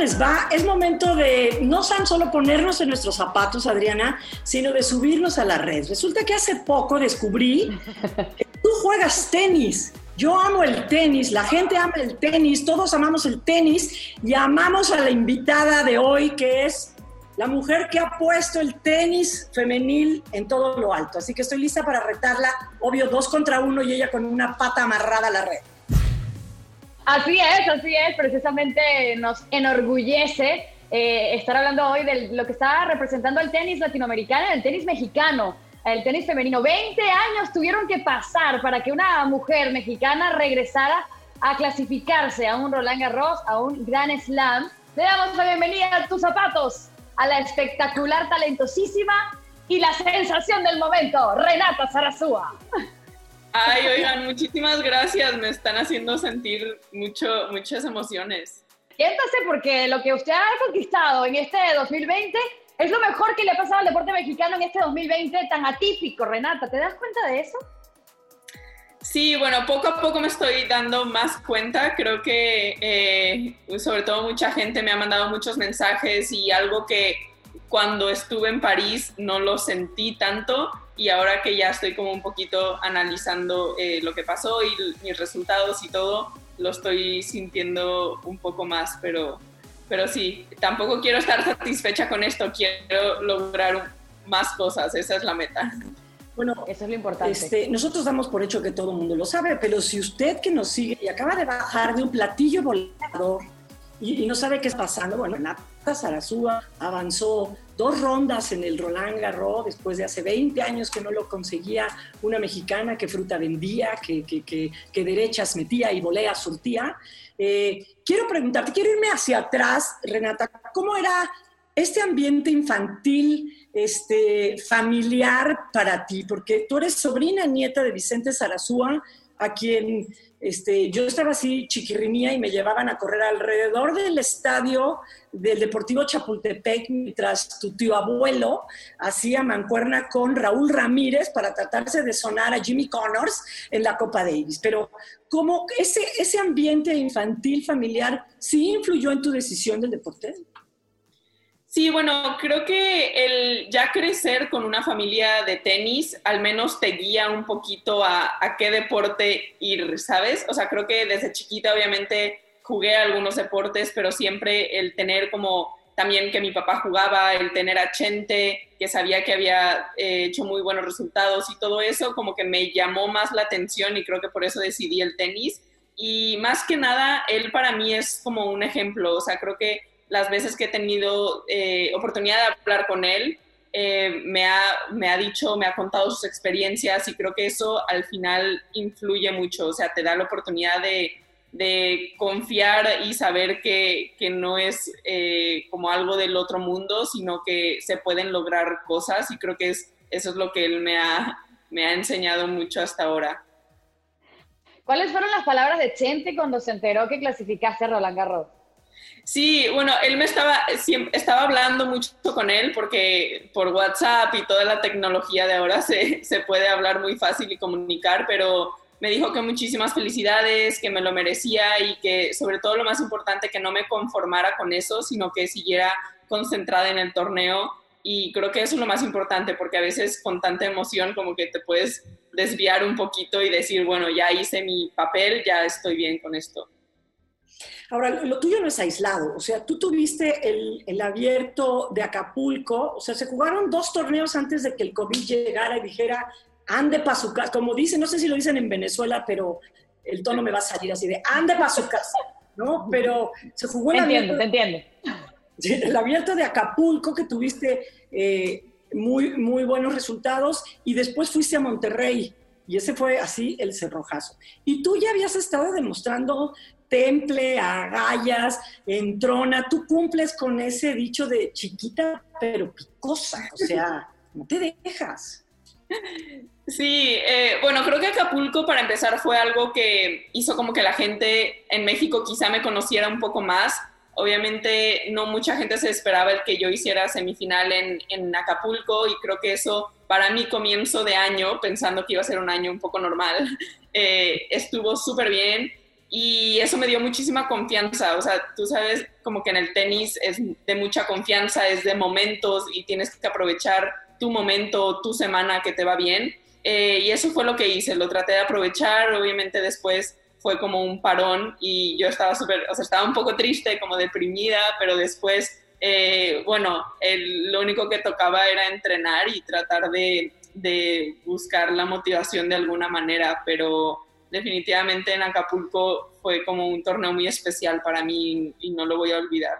Les va? Es momento de no tan solo ponernos en nuestros zapatos, Adriana, sino de subirnos a la red. Resulta que hace poco descubrí que tú juegas tenis. Yo amo el tenis, la gente ama el tenis, todos amamos el tenis y amamos a la invitada de hoy que es la mujer que ha puesto el tenis femenil en todo lo alto. Así que estoy lista para retarla, obvio, dos contra uno y ella con una pata amarrada a la red. Así es, así es, precisamente nos enorgullece eh, estar hablando hoy de lo que está representando el tenis latinoamericano, el tenis mexicano, el tenis femenino. 20 años tuvieron que pasar para que una mujer mexicana regresara a clasificarse a un Roland Garros, a un Grand Slam. Le damos la bienvenida a tus zapatos a la espectacular, talentosísima y la sensación del momento, Renata Zarazúa. Ay, oigan, muchísimas gracias. Me están haciendo sentir mucho, muchas emociones. Siéntase porque lo que usted ha conquistado en este 2020 es lo mejor que le ha pasado al deporte mexicano en este 2020 tan atípico, Renata. ¿Te das cuenta de eso? Sí, bueno, poco a poco me estoy dando más cuenta. Creo que eh, sobre todo mucha gente me ha mandado muchos mensajes y algo que cuando estuve en París no lo sentí tanto y ahora que ya estoy como un poquito analizando eh, lo que pasó y mis resultados y todo, lo estoy sintiendo un poco más, pero, pero sí, tampoco quiero estar satisfecha con esto, quiero lograr más cosas, esa es la meta. Bueno, eso es lo importante. Este, nosotros damos por hecho que todo el mundo lo sabe, pero si usted que nos sigue y acaba de bajar de un platillo volador y, no sabe qué está pasando, bueno, Nata Sarazúa avanzó dos rondas en el Roland Garros después de hace 20 años que no lo conseguía una mexicana que fruta vendía, que, que, que, derechas metía y volea surtía. Eh, quiero preguntarte, quiero irme hacia atrás, Renata, ¿cómo era este ambiente infantil, este, familiar para ti? Porque tú eres sobrina nieta de Vicente Sarazúa, a quien este, yo estaba así chiquirrinía y me llevaban a correr alrededor del estadio del Deportivo Chapultepec mientras tu tío abuelo hacía mancuerna con Raúl Ramírez para tratarse de sonar a Jimmy Connors en la Copa Davis. Pero ¿cómo ese, ese ambiente infantil familiar sí influyó en tu decisión del deporte? Sí, bueno, creo que el ya crecer con una familia de tenis al menos te guía un poquito a, qué deporte ir, ¿sabes? O sea, creo que desde chiquita obviamente jugué algunos deportes, pero siempre el tener como también que mi papá jugaba, el tener a Chente, que sabía que había eh, hecho muy buenos resultados y todo eso, como que me llamó más la atención y creo que por eso decidí el tenis. Y más que nada, él para mí es como un ejemplo, o sea, creo que las veces que he tenido eh, oportunidad de hablar con él, eh, me, ha, me ha dicho, me ha contado sus experiencias y creo que eso al final influye mucho, o sea, te da la oportunidad de, confiar y saber que, que no es eh, como algo del otro mundo, sino que se pueden lograr cosas y creo que es, eso es lo que él me ha, me ha enseñado mucho hasta ahora. ¿Cuáles fueron las palabras de Chente cuando se enteró que clasificaste a Roland Garros? Sí, bueno, él me estaba, estaba hablando mucho con él porque por WhatsApp y toda la tecnología de ahora se, se puede hablar muy fácil y comunicar, pero me dijo que muchísimas felicidades, que me lo merecía y que sobre todo lo más importante, que no me conformara con eso, sino que siguiera concentrada en el torneo. Y creo que eso es lo más importante, porque a veces con tanta emoción como que te puedes desviar un poquito y decir, bueno, ya hice mi papel, ya estoy bien con esto. Ahora, lo tuyo no es aislado, o sea, tú tuviste el, abierto de Acapulco, o sea, se jugaron dos torneos antes de que el COVID llegara y dijera, ande para su casa, como dicen, no sé si lo dicen en Venezuela, pero el tono me va a salir así de, ande para su casa, ¿no? Pero se jugó el abierto, te entiendo. El abierto de Acapulco que tuviste... Eh, muy, muy buenos resultados y después fuiste a Monterrey y ese fue así el cerrojazo. Y tú ya habías estado demostrando temple, agallas, entrona, tú cumples con ese dicho de chiquita pero picosa, o sea, no te dejas. Sí, eh, bueno, creo que Acapulco para empezar fue algo que hizo como que la gente en México quizá me conociera un poco más. Obviamente no mucha gente se esperaba el que yo hiciera semifinal en, Acapulco y creo que eso para mi comienzo de año, pensando que iba a ser un año un poco normal, eh, estuvo súper bien y eso me dio muchísima confianza. O sea, tú sabes como que en el tenis es de mucha confianza, es de momentos y tienes que aprovechar tu momento, tu semana que te va bien. Eh, y eso fue lo que hice, lo traté de aprovechar, obviamente después fue como un parón y yo estaba súper, o sea, estaba un poco triste, como deprimida, pero después, eh, bueno, lo único que tocaba era entrenar y tratar de, de buscar la motivación de alguna manera, pero definitivamente en Acapulco fue como un torneo muy especial para mí y no lo voy a olvidar.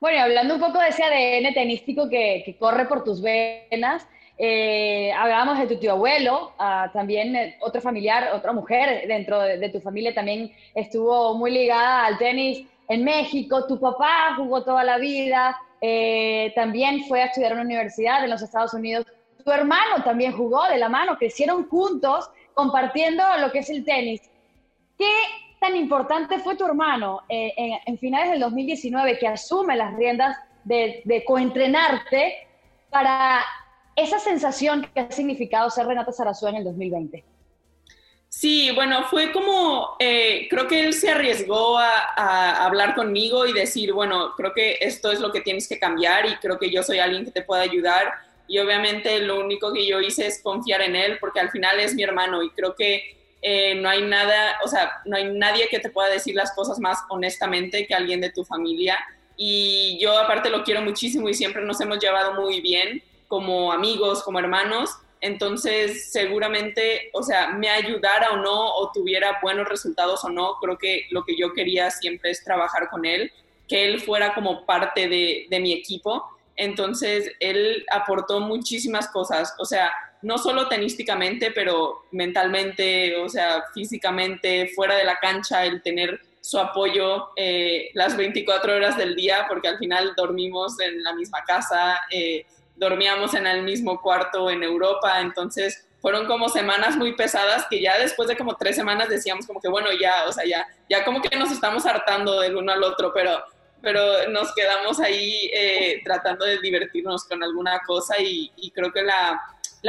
Bueno, hablando un poco de ese ADN tenístico que, que corre por tus venas, eh, hablábamos de tu tío abuelo, ah, también eh, otro familiar, otra mujer dentro de, tu familia también estuvo muy ligada al tenis en México. Tu papá jugó toda la vida, eh, también fue a estudiar en una universidad en los Estados Unidos. Tu hermano también jugó de la mano, crecieron juntos compartiendo lo que es el tenis. ¿Qué tan importante fue tu hermano en, finales del 2019 que asume las riendas de, de coentrenarte para esa sensación que ha significado ser Renata Sarazúa en el 2020. Sí, bueno, fue como, eh, creo que él se arriesgó a, hablar conmigo y decir, bueno, creo que esto es lo que tienes que cambiar y creo que yo soy alguien que te puede ayudar. Y obviamente lo único que yo hice es confiar en él porque al final es mi hermano y creo que eh, no hay nada, o sea, no hay nadie que te pueda decir las cosas más honestamente que alguien de tu familia. Y yo aparte lo quiero muchísimo y siempre nos hemos llevado muy bien como amigos, como hermanos, entonces seguramente, o sea, me ayudara o no, o tuviera buenos resultados o no, creo que lo que yo quería siempre es trabajar con él, que él fuera como parte de, de mi equipo. Entonces, él aportó muchísimas cosas, o sea, no solo tenísticamente, pero mentalmente, o sea, físicamente, fuera de la cancha, el tener su apoyo eh, las 24 horas del día, porque al final dormimos en la misma casa, eh, dormíamos en el mismo cuarto en Europa, entonces fueron como semanas muy pesadas que ya después de como tres semanas decíamos como que bueno, ya, o sea, ya, ya como que nos estamos hartando del uno al otro, pero, pero nos quedamos ahí eh, tratando de divertirnos con alguna cosa y, creo que la,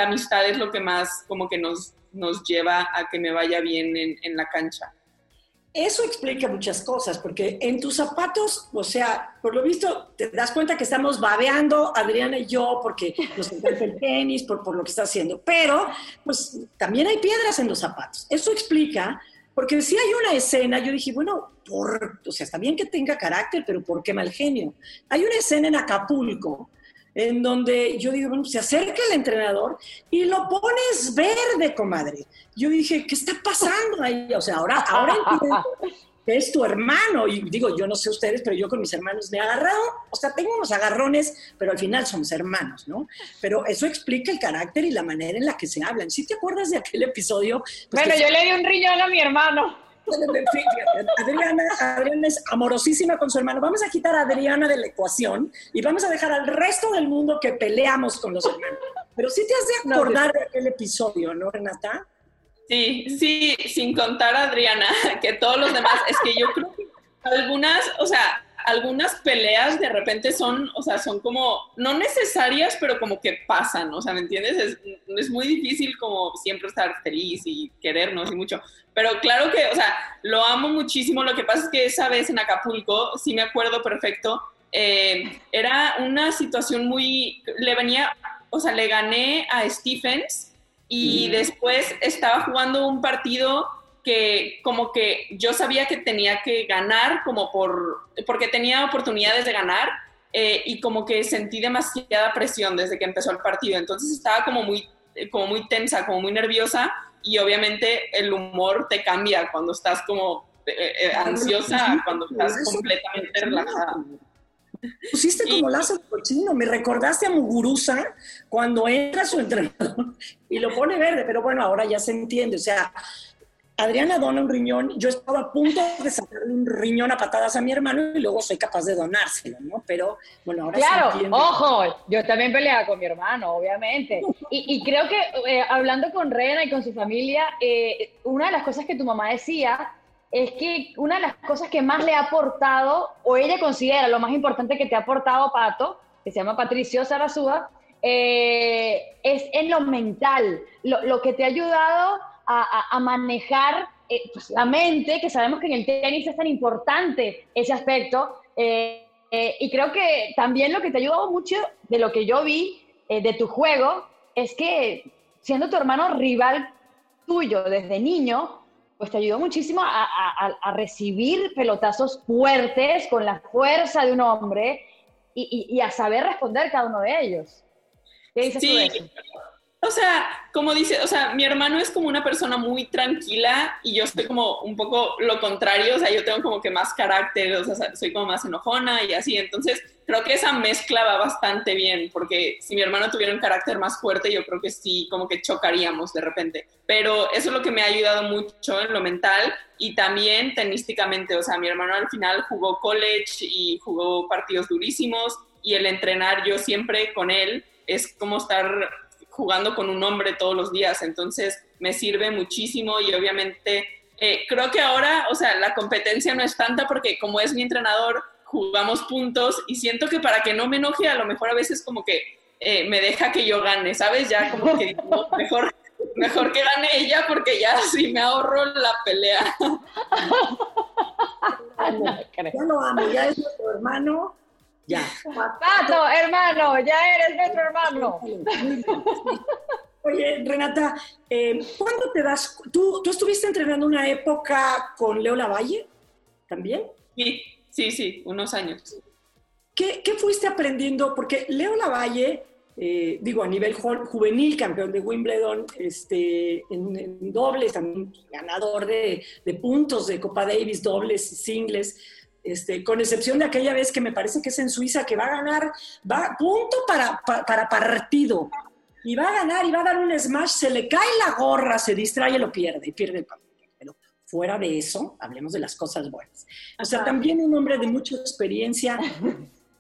amistad es lo que más como que nos, nos lleva a que me vaya bien en, en la cancha. Eso explica muchas cosas, porque en tus zapatos, o sea, por lo visto, te das cuenta que estamos babeando, Adriana y yo, porque nos encanta el tenis, por, por lo que está haciendo. Pero, pues, también hay piedras en los zapatos. Eso explica, porque si hay una escena, yo dije, bueno, o sea, está bien que tenga carácter, pero ¿por qué mal genio? Hay una escena en Acapulco en donde yo digo, bueno, se acerca el entrenador y lo pones verde, comadre. Yo dije, ¿qué está pasando ahí? O sea, ahora, ahora entiendo es tu hermano. Y digo, yo no sé ustedes, pero yo con mis hermanos me he agarrado, o sea, tengo unos agarrones, pero al final somos hermanos, ¿no? Pero eso explica el carácter y la manera en la que se hablan. ¿Sí te acuerdas de aquel episodio? Pues bueno, yo le di un riñón a mi hermano. Adriana, Adriana es amorosísima con su hermano. Vamos a quitar a Adriana de la ecuación y vamos a dejar al resto del mundo que peleamos con los hermanos. Pero sí te has de acordar de aquel episodio, ¿no, Renata? Sí, sí, sin contar a Adriana, que todos los demás, es que yo creo que algunas, o sea, algunas peleas de repente son, o sea, son como, no necesarias, pero como que pasan, o sea, ¿me entiendes? Es, muy difícil como siempre estar feliz y querernos y mucho, pero claro que, o sea, lo amo muchísimo, lo que pasa es que esa vez en Acapulco, sí me acuerdo perfecto, eh, era una situación muy, le venía, o sea, le gané a Stephens y después estaba jugando un partido que como que yo sabía que tenía que ganar como por, porque tenía oportunidades de ganar eh, y como que sentí demasiada presión desde que empezó el partido, entonces estaba como muy, como muy tensa, como muy nerviosa y obviamente el humor te cambia cuando estás como eh, eh, ansiosa, cuando estás completamente relajada. Pusiste como lazo de cochino, me recordaste a Muguruza cuando entra su entrenador y lo pone verde, pero bueno, ahora ya se entiende, o sea, Adriana dona un riñón, yo estaba a punto de sacarle un riñón a patadas a mi hermano y luego soy capaz de donárselo, ¿no? Pero bueno, ahora Claro, ojo, yo también peleaba con mi hermano, obviamente. Y, creo que eh, hablando con Rena y con su familia, eh, una de las cosas que tu mamá decía es que una de las cosas que más le ha aportado, o ella considera lo más importante que te ha aportado Pato, que se llama Patricio Sarazúa, eh, es en lo mental, lo, lo que te ha ayudado a, manejar eh, pues, la mente, que sabemos que en el tenis es tan importante ese aspecto. Eh, eh, y creo que también lo que te ha ayudado mucho de lo que yo vi de tu juego es que siendo tu hermano rival tuyo desde niño, pues te ayudó muchísimo a, a, recibir pelotazos fuertes con la fuerza de un hombre y, y, a saber responder cada uno de ellos. ¿Qué dices tú de eso? O sea, como dice, o sea, mi hermano es como una persona muy tranquila y yo soy como un poco lo contrario, o sea, yo tengo como que más carácter, o sea, soy como más enojona y así, entonces creo que esa mezcla va bastante bien, porque si mi hermano tuviera un carácter más fuerte, yo creo que sí, como que chocaríamos de repente, pero eso es lo que me ha ayudado mucho en lo mental y también tenísticamente, o sea, mi hermano al final jugó college y jugó partidos durísimos y el entrenar yo siempre con él es como estar jugando con un hombre todos los días, entonces me sirve muchísimo y obviamente eh, creo que ahora, o sea, la competencia no es tanta porque como es mi entrenador, jugamos puntos y siento que para que no me enoje, a lo mejor a veces como que eh, me deja que yo gane, ¿sabes? Ya como que mejor, mejor que gane ella porque ya sí me ahorro la pelea. Ya lo amo, ya es nuestro hermano, ya. Pato, hermano, ya eres nuestro hermano. Oye, Renata, eh, ¿cuándo te das? ¿tú, ¿Tú estuviste entrenando una época con Leo Lavalle también? Sí, sí, sí, unos años. ¿Qué, qué fuiste aprendiendo? Porque Leo Lavalle, eh, digo, a nivel juvenil, campeón de Wimbledon, este, en, dobles, también ganador de, de puntos de Copa Davis, dobles y singles este, con excepción de aquella vez que me parece que es en Suiza, que va a ganar, va punto para, para, partido, y va a ganar y va a dar un smash, se le cae la gorra, se distrae, lo pierde, y pierde el partido. Pero fuera de eso, hablemos de las cosas buenas. O sea, también un hombre de mucha experiencia.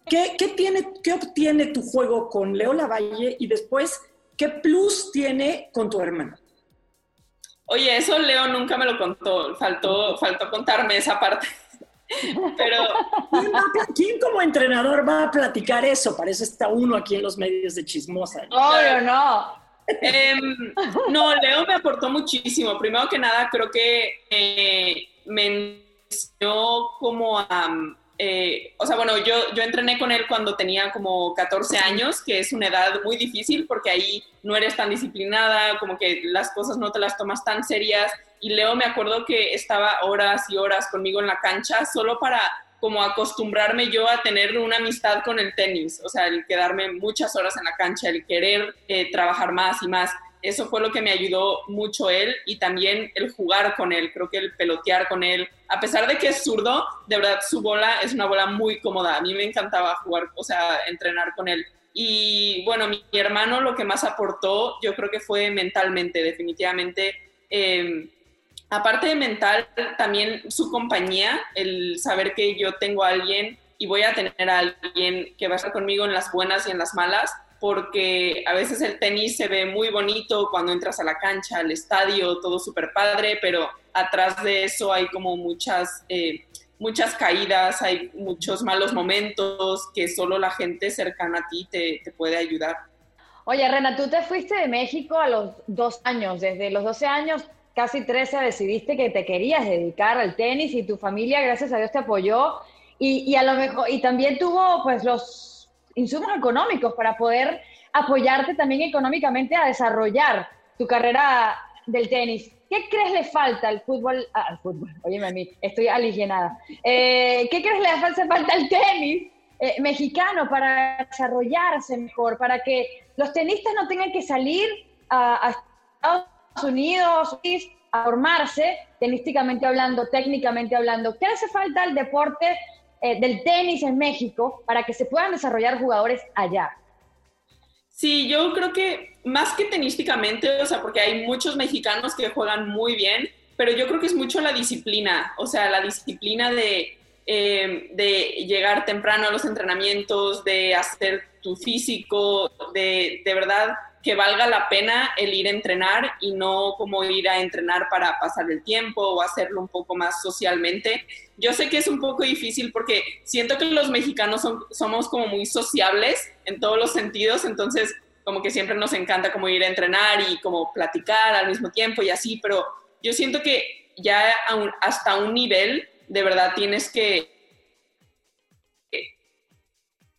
¿Qué, qué, tiene, ¿Qué obtiene tu juego con Leo Lavalle y después qué plus tiene con tu hermano? Oye, eso Leo nunca me lo contó, faltó, faltó contarme esa parte. Pero. ¿Quién, como entrenador va a platicar eso? Parece está uno aquí en los medios de chismosa. Obvio, no. Em, no, Leo me aportó muchísimo. Primero que nada, creo que eh, me enseñó como a. Eh, o sea, bueno, yo, yo entrené con él cuando tenía como 14 años, que es una edad muy difícil porque ahí no eres tan disciplinada, como que las cosas no te las tomas tan serias y Leo me acuerdo que estaba horas y horas conmigo en la cancha solo para como acostumbrarme yo a tener una amistad con el tenis, o sea, el quedarme muchas horas en la cancha, el querer eh, trabajar más y más. Eso fue lo que me ayudó mucho él y también el jugar con él, creo que el pelotear con él, a pesar de que es zurdo, de verdad su bola es una bola muy cómoda, a mí me encantaba jugar, o sea, entrenar con él. Y bueno, mi, hermano lo que más aportó, yo creo que fue mentalmente, definitivamente. Eh, aparte de mental, también su compañía, el saber que yo tengo a alguien y voy a tener a alguien que va a estar conmigo en las buenas y en las malas, porque a veces el tenis se ve muy bonito cuando entras a la cancha, al estadio, todo súper padre, pero atrás de eso hay como muchas, eh, muchas caídas, hay muchos malos momentos que solo la gente cercana a ti te, te puede ayudar. Oye, Rena, tú te fuiste de México a los dos años, desde los 12 años casi 13 decidiste que te querías dedicar al tenis y tu familia, gracias a Dios, te apoyó y, a lo mejor, y también tuvo pues los insumos económicos para poder apoyarte también económicamente a desarrollar tu carrera del tenis. ¿Qué crees le falta al fútbol? Ah, al fútbol, óyeme a mí, estoy alienada. Eh, ¿Qué crees le hace falta al tenis eh, mexicano para desarrollarse mejor, para que los tenistas no tengan que salir a, a Unidos a formarse, tenísticamente hablando, técnicamente hablando. ¿Qué hace falta al deporte eh, del tenis en México para que se puedan desarrollar jugadores allá? Sí, yo creo que más que tenísticamente, o sea, porque hay muchos mexicanos que juegan muy bien, pero yo creo que es mucho la disciplina, o sea, la disciplina de, eh, de llegar temprano a los entrenamientos, de hacer tu físico, de, de verdad que valga la pena el ir a entrenar y no como ir a entrenar para pasar el tiempo o hacerlo un poco más socialmente. Yo sé que es un poco difícil porque siento que los mexicanos somos como muy sociables en todos los sentidos, entonces como que siempre nos encanta como ir a entrenar y como platicar al mismo tiempo y así, pero yo siento que ya hasta un nivel de verdad tienes que...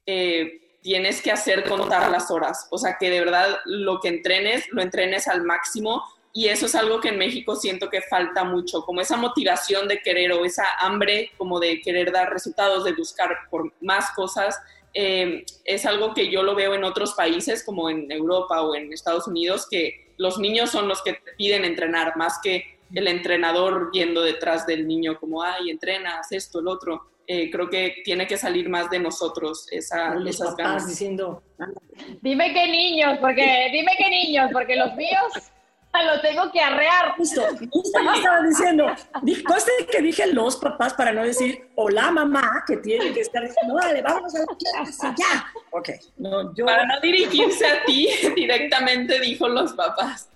Eh, tienes que hacer contar las horas, o sea, que de verdad lo que entrenes, lo entrenes al máximo y eso es algo que en México siento que falta mucho, como esa motivación de querer o esa hambre como de querer dar resultados, de buscar por más cosas, eh, es algo que yo lo veo en otros países como en Europa o en Estados Unidos, que los niños son los que piden entrenar más que el entrenador yendo detrás del niño como, ay, entrenas esto, el otro. Eh, creo que tiene que salir más de nosotros esa, los esas papás ganas. diciendo, Dime qué niños, porque dime qué niños, porque los míos lo tengo que arrear. Justo, justo yo estaba diciendo, di- conste que dije los papás para no decir hola mamá, que tiene que estar diciendo, dale, vamos a la clase, ya. Ok, no, yo, Para no dirigirse a ti, directamente dijo los papás.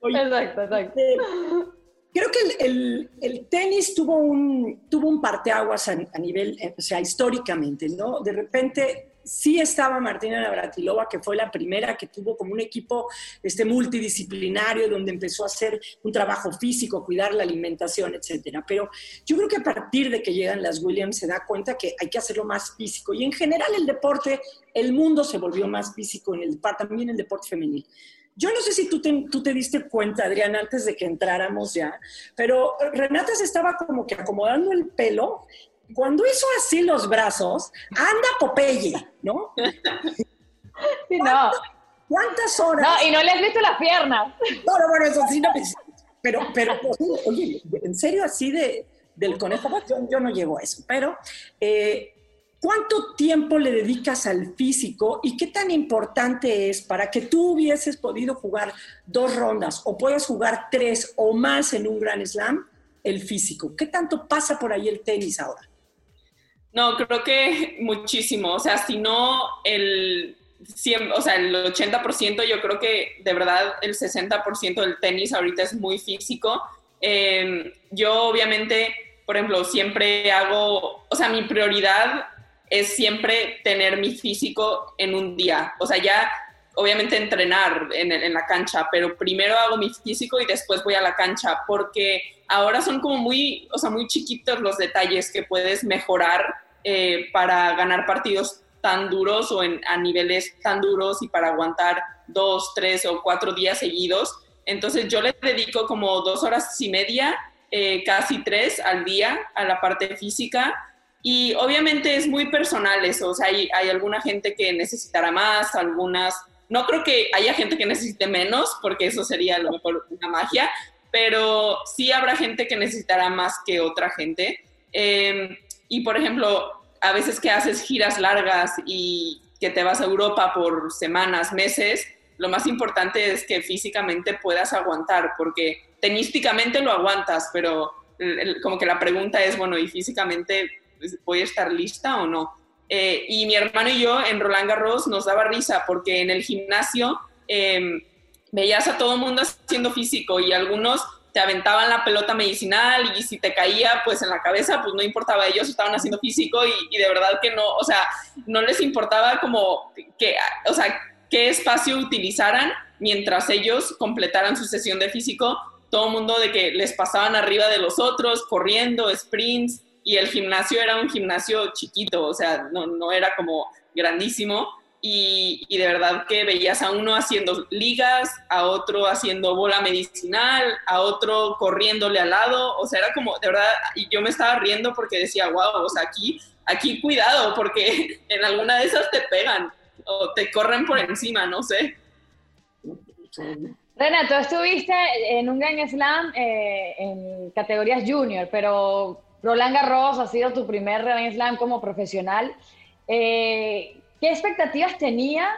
oye, Exacto, exacto. eh, creo que el, tenis tuvo un, tuvo un parteaguas a, a nivel, eh, o sea, históricamente, ¿no? De repente sí estaba Martina Navratilova, que fue la primera que tuvo como un equipo este, multidisciplinario, donde empezó a hacer un trabajo físico, cuidar la alimentación, etcétera. Pero yo creo que a partir de que llegan las Williams se da cuenta que hay que hacerlo más físico. Y en general el deporte, el mundo se volvió más físico, en el, también el deporte femenil. Yo no sé si tú te, tú te diste cuenta, Adrián, antes de que entráramos ya, pero Renata se estaba como que acomodando el pelo. Cuando hizo así los brazos, anda Popeye, ¿no? Sí, no. ¿Cuántas horas? No, y no le has visto las piernas. No, no, bueno, eso sí, no, pues, pero, pero, oye, en serio, así de, del conejo, pues, yo, yo no llego a eso, pero eh, ¿cuánto tiempo le dedicas al físico y qué tan importante es para que tú hubieses podido jugar dos rondas o puedas jugar tres o más en un Grand Slam, el físico? ¿Qué tanto pasa por ahí el tenis ahora? No, creo que muchísimo. O sea, si no el 100, o sea, el 80%, yo creo que de verdad el 60% del tenis ahorita es muy físico. Eh, yo obviamente, por ejemplo, siempre hago, o sea, mi prioridad es siempre tener mi físico en un día. O sea, ya obviamente entrenar en, la cancha, pero primero hago mi físico y después voy a la cancha, porque ahora son como muy, o sea, muy chiquitos los detalles que puedes mejorar eh, para ganar partidos tan duros o en, a niveles tan duros y para aguantar dos, tres o cuatro días seguidos. Entonces yo le dedico como dos horas y media, eh, casi tres al día a la parte física. Y obviamente es muy personal eso, o sea, hay, hay alguna gente que necesitará más, algunas no creo que haya gente que necesite menos, porque eso sería a lo mejor una magia, pero sí habrá gente que necesitará más que otra gente. Eh, y por ejemplo, a veces que haces giras largas y que te vas a Europa por semanas, meses, lo más importante es que físicamente puedas aguantar, porque tenísticamente lo aguantas, pero como que la pregunta es, bueno, ¿y físicamente voy a estar lista o no? Eh, y mi hermano y yo en Roland Garros nos daba risa porque en el gimnasio eh, veías a todo el mundo haciendo físico y algunos te aventaban la pelota medicinal y si te caía pues en la cabeza pues no importaba, ellos estaban haciendo físico y, y de verdad que no, o sea, no les importaba como que, o sea, qué espacio utilizaran mientras ellos completaran su sesión de físico, todo el mundo de que les pasaban arriba de los otros, corriendo, sprints, y el gimnasio era un gimnasio chiquito, o sea, no, no era como grandísimo. Y, y, de verdad que veías a uno haciendo ligas, a otro haciendo bola medicinal, a otro corriéndole al lado, o sea, era como, de verdad, y yo me estaba riendo porque decía, wow, o sea, aquí, aquí cuidado, porque en alguna de esas te pegan o te corren por encima, no sé. Renato, estuviste en un Grand Slam eh, en categorías junior, pero Roland Garros ha sido tu primer Grand Slam como profesional. Eh, ¿Qué expectativas tenías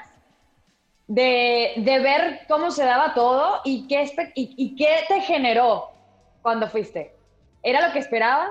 de, ver cómo se daba todo y qué, y, qué te generó cuando fuiste? ¿Era lo que esperabas?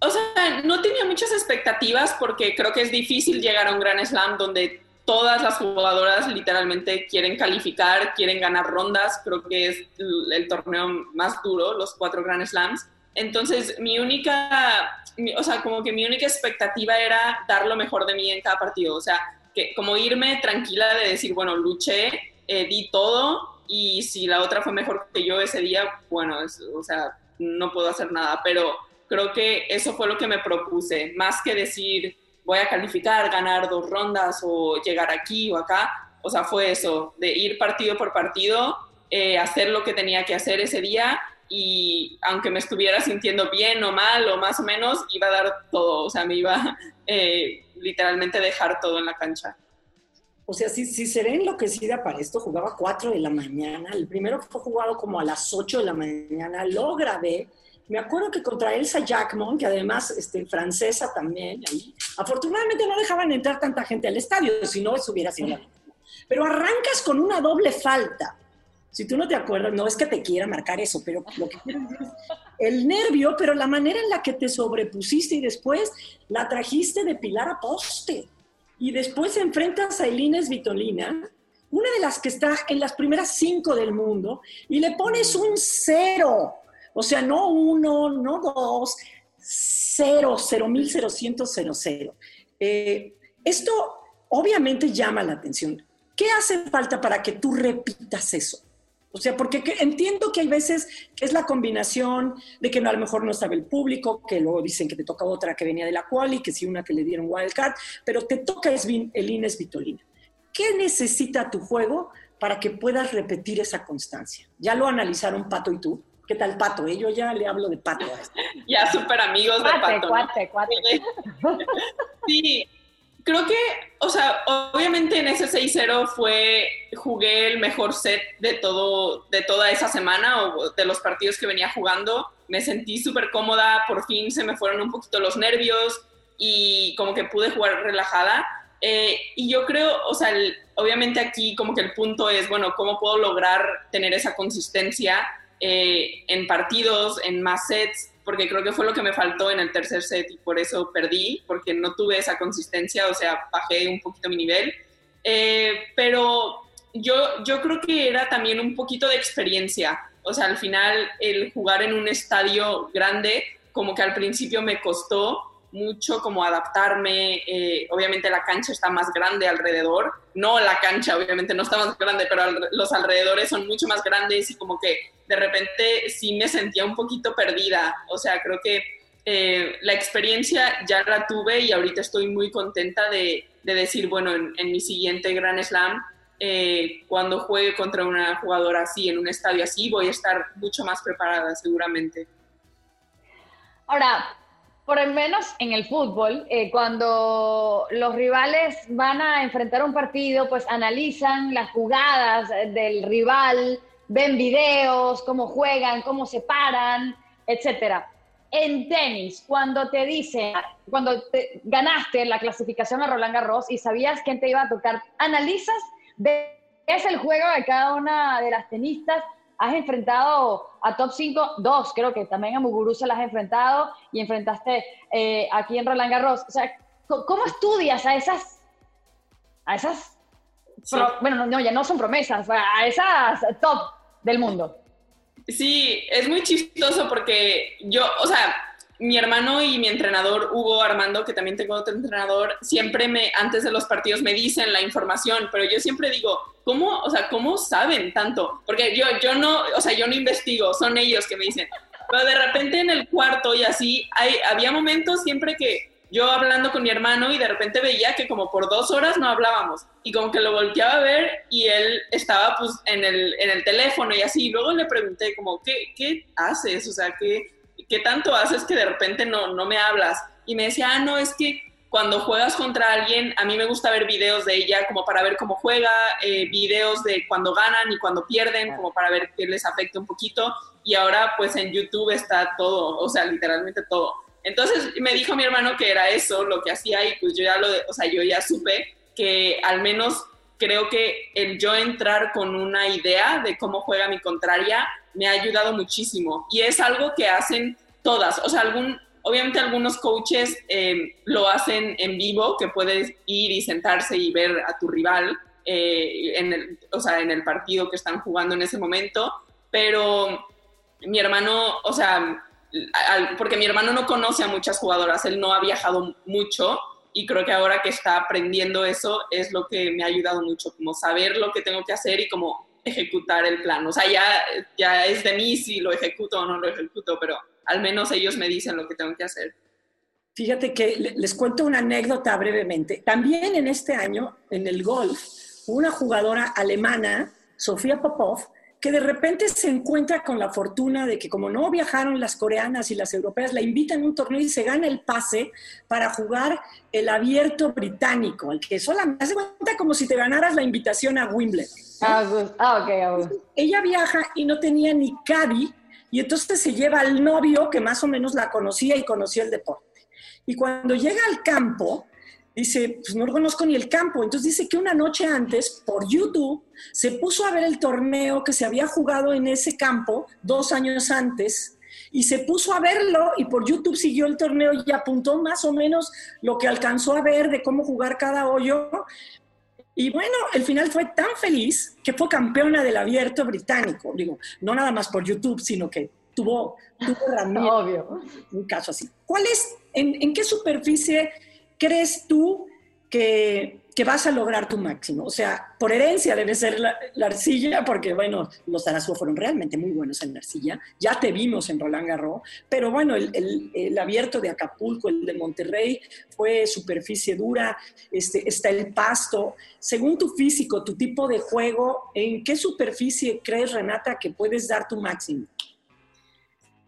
O sea, no tenía muchas expectativas porque creo que es difícil llegar a un Grand Slam donde todas las jugadoras literalmente quieren calificar, quieren ganar rondas. Creo que es el torneo más duro, los cuatro Grand Slams. Entonces, mi única, o sea, como que mi única expectativa era dar lo mejor de mí en cada partido. O sea, que como irme tranquila de decir, bueno, luché, eh, di todo y si la otra fue mejor que yo ese día, bueno, o sea, no puedo hacer nada. Pero creo que eso fue lo que me propuse, más que decir, voy a calificar, ganar dos rondas o llegar aquí o acá. O sea, fue eso, de ir partido por partido, eh, hacer lo que tenía que hacer ese día y aunque me estuviera sintiendo bien o mal o más o menos, iba a dar todo, o sea, me iba eh, literalmente dejar todo en la cancha. O sea, si, si seré enloquecida para esto, jugaba 4 de la mañana, el primero fue jugado como a las 8 de la mañana, lo grabé, me acuerdo que contra Elsa Jackmon, que además este, francesa también, ahí, afortunadamente no dejaban entrar tanta gente al estadio, si no, eso hubiera sido la Pero arrancas con una doble falta si tú no te acuerdas, no es que te quiera marcar eso, pero lo que quiero decir es el nervio, pero la manera en la que te sobrepusiste y después la trajiste de pilar a poste. Y después enfrentas a Elines Vitolina, una de las que está en las primeras cinco del mundo, y le pones un cero. O sea, no uno, no dos, cero, cero mil, cero cientos, cero, cero. Eh, esto obviamente llama la atención. ¿Qué hace falta para que tú repitas eso? O sea, porque entiendo que hay veces que es la combinación de que no, a lo mejor no sabe el público, que luego dicen que te toca otra que venía de la quali, que sí una que le dieron wildcard, pero te toca el Ines Vitolina. ¿Qué necesita tu juego para que puedas repetir esa constancia? Ya lo analizaron Pato y tú. ¿Qué tal Pato? Eh? Yo ya le hablo de Pato. ya súper amigos de Pato. Cuate, cuate. sí, creo que, o sea, obviamente en ese 6-0 fue, jugué el mejor set de, todo, de toda esa semana o de los partidos que venía jugando. Me sentí súper cómoda, por fin se me fueron un poquito los nervios y como que pude jugar relajada. Eh, y yo creo, o sea, obviamente aquí como que el punto es, bueno, ¿cómo puedo lograr tener esa consistencia eh, en partidos, en más sets? Porque creo que fue lo que me faltó en el tercer set y por eso perdí, porque no tuve esa consistencia, o sea, bajé un poquito mi nivel. Eh, pero yo, yo creo que era también un poquito de experiencia, o sea, al final el jugar en un estadio grande, como que al principio me costó, mucho como adaptarme. Eh, obviamente la cancha está más grande alrededor. No la cancha, obviamente no está más grande, pero los alrededores son mucho más grandes y como que de repente sí me sentía un poquito perdida. O sea, creo que eh, la experiencia ya la tuve y ahorita estoy muy contenta de, decir, bueno, en, mi siguiente Grand Slam, eh, cuando juegue contra una jugadora así, en un estadio así, voy a estar mucho más preparada seguramente. Ahora, por lo menos en el fútbol, eh, cuando los rivales van a enfrentar un partido, pues analizan las jugadas del rival, ven videos, cómo juegan, cómo se paran, etcétera. En tenis, cuando te dicen, cuando te ganaste la clasificación a Roland Garros y sabías quién te iba a tocar, analizas, ves el juego de cada una de las tenistas has enfrentado a top 5, dos, creo que también a Muguruza las has enfrentado y enfrentaste eh, aquí en Roland Garros. O sea, ¿cómo estudias a esas, a esas, bueno, no, ya no son promesas, a esas top del mundo? Sí, es muy chistoso porque yo, o sea, mi hermano y mi entrenador, Hugo Armando, que también tengo otro entrenador, siempre me, antes de los partidos me dicen la información, pero yo siempre digo, ¿cómo, o sea, cómo saben tanto? Porque yo, yo no, o sea, yo no investigo, son ellos que me dicen. Pero de repente en el cuarto y así, hay, había momentos siempre que yo hablando con mi hermano y de repente veía que como por dos horas no hablábamos y como que lo volteaba a ver y él estaba pues en el, en el teléfono y así. Y luego le pregunté como, ¿qué, qué haces? O sea, ¿qué, ¿qué tanto haces que de repente no, no me hablas? Y me decía, ah, no, es que cuando juegas contra alguien, a mí me gusta ver videos de ella como para ver cómo juega, eh, videos de cuando ganan y cuando pierden, como para ver qué les afecta un poquito. Y ahora pues en YouTube está todo, o sea, literalmente todo. Entonces me dijo mi hermano que era eso lo que hacía y pues yo ya lo, o sea, yo ya supe que al menos creo que el yo entrar con una idea de cómo juega mi contraria me ha ayudado muchísimo. Y es algo que hacen todas, o sea, algún, obviamente algunos coaches eh, lo hacen en vivo, que puedes ir y sentarse y ver a tu rival, eh, en el, o sea, en el partido que están jugando en ese momento, pero mi hermano, o sea, porque mi hermano no conoce a muchas jugadoras, él no ha viajado mucho y creo que ahora que está aprendiendo eso es lo que me ha ayudado mucho, como saber lo que tengo que hacer y como ejecutar el plan. O sea, ya, ya es de mí si lo ejecuto o no lo ejecuto, pero al menos ellos me dicen lo que tengo que hacer. Fíjate que les cuento una anécdota brevemente. También en este año, en el golf, una jugadora alemana, Sofía Popov, que de repente se encuentra con la fortuna de que como no viajaron las coreanas y las europeas, la invitan a un torneo y se gana el pase para jugar el abierto británico, el que solamente hace cuenta como si te ganaras la invitación a Wimbledon. Ah, pues, ah, ok. Ella viaja y no tenía ni caddy y entonces se lleva al novio que más o menos la conocía y conocía el deporte. Y cuando llega al campo, dice, pues no conozco ni el campo. Entonces dice que una noche antes, por YouTube, se puso a ver el torneo que se había jugado en ese campo dos años antes y se puso a verlo y por YouTube siguió el torneo y apuntó más o menos lo que alcanzó a ver de cómo jugar cada hoyo. Y bueno, el final fue tan feliz que fue campeona del abierto británico. Digo, no nada más por YouTube, sino que tuvo, tuvo Obvio. un caso así. ¿Cuál es, en, en qué superficie crees tú que, vas a lograr tu máximo? O sea, por herencia debe ser la, arcilla, porque bueno, los Arasúa fueron realmente muy buenos en la arcilla. Ya te vimos en Roland Garros, pero bueno, el, abierto de Acapulco, el de Monterrey, fue superficie dura, este, está el pasto. Según tu físico, tu tipo de juego, ¿en qué superficie crees, Renata, que puedes dar tu máximo?